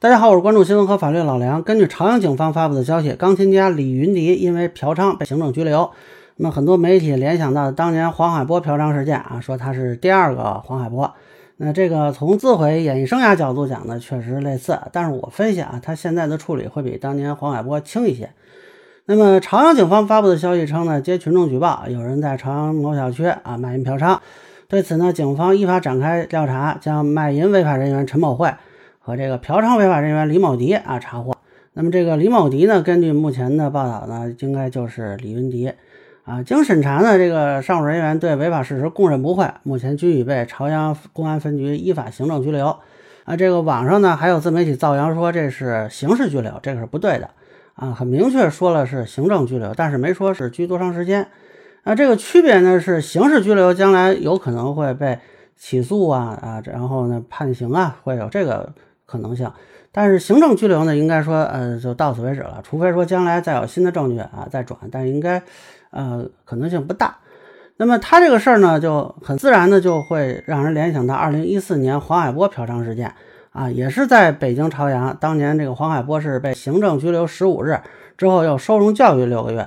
大家好，我是关注新闻和法律老梁。根据朝阳警方发布的消息，钢琴家李云迪因为嫖娼被行政拘留。那么很多媒体联想到当年黄海波嫖娼事件啊，说他是第二个黄海波。那这个从自毁演艺生涯角度讲呢，确实类似。但是我分析啊，他现在的处理会比当年黄海波轻一些。那么朝阳警方发布的消息称呢，接群众举报，有人在朝阳某小区啊卖淫嫖娼。对此呢，警方依法展开调查，将卖淫违法人员陈某慧。和这个嫖娼违法人员李某迪啊查获，那么这个李某迪呢，根据目前的报道呢，应该就是李云迪啊。经审查呢，这个上述人员对违法事实供认不讳，目前均已被朝阳公安分局依法行政拘留。啊，这个网上呢还有自媒体造谣说这是刑事拘留，这个是不对的啊，很明确说了是行政拘留，但是没说是拘多长时间。啊，这个区别呢是刑事拘留将来有可能会被起诉啊啊，然后呢判刑啊，会有这个。可能性，但是行政拘留呢，应该说，呃，就到此为止了，除非说将来再有新的证据啊，再转，但应该，呃，可能性不大。那么他这个事儿呢，就很自然的就会让人联想到二零一四年黄海波嫖娼事件啊，也是在北京朝阳，当年这个黄海波是被行政拘留十五日之后又收容教育六个月，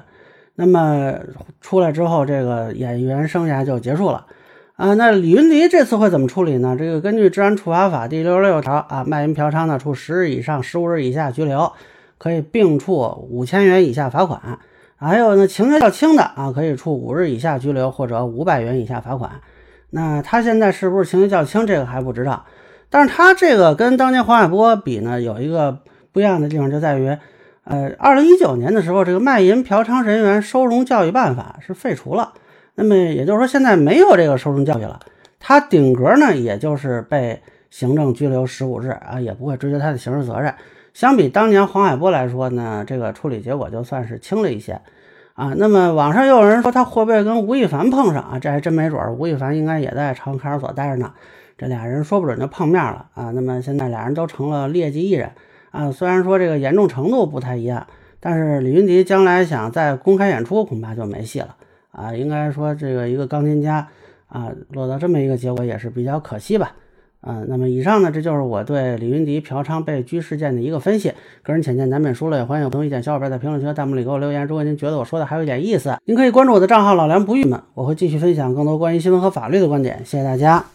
那么出来之后，这个演员生涯就结束了。啊，那李云迪这次会怎么处理呢？这个根据《治安处罚法》第六十六条啊，卖淫嫖娼呢，处十日以上十五日以下拘留，可以并处五千元以下罚款；还有呢，情节较轻的啊，可以处五日以下拘留或者五百元以下罚款。那他现在是不是情节较轻？这个还不知道。但是他这个跟当年黄海波比呢，有一个不一样的地方，就在于，呃，二零一九年的时候，这个卖淫嫖娼人员收容教育办法是废除了。那么也就是说，现在没有这个收容教育了，他顶格呢，也就是被行政拘留十五日啊，也不会追究他的刑事责任。相比当年黄海波来说呢，这个处理结果就算是轻了一些啊。那么网上又有人说他会不会跟吴亦凡碰上啊？这还真没准儿，吴亦凡应该也在朝阳看守所待着呢，这俩人说不准就碰面了啊。那么现在俩人都成了劣迹艺人啊，虽然说这个严重程度不太一样，但是李云迪将来想再公开演出，恐怕就没戏了。啊，应该说这个一个钢琴家啊，落到这么一个结果也是比较可惜吧。嗯，那么以上呢，这就是我对李云迪嫖娼被拘事件的一个分析。个人浅见难免疏漏，也欢迎有不同意见小伙伴在评论区和、弹幕里给我留言。如果您觉得我说的还有一点意思，您可以关注我的账号老梁不郁闷，我会继续分享更多关于新闻和法律的观点。谢谢大家。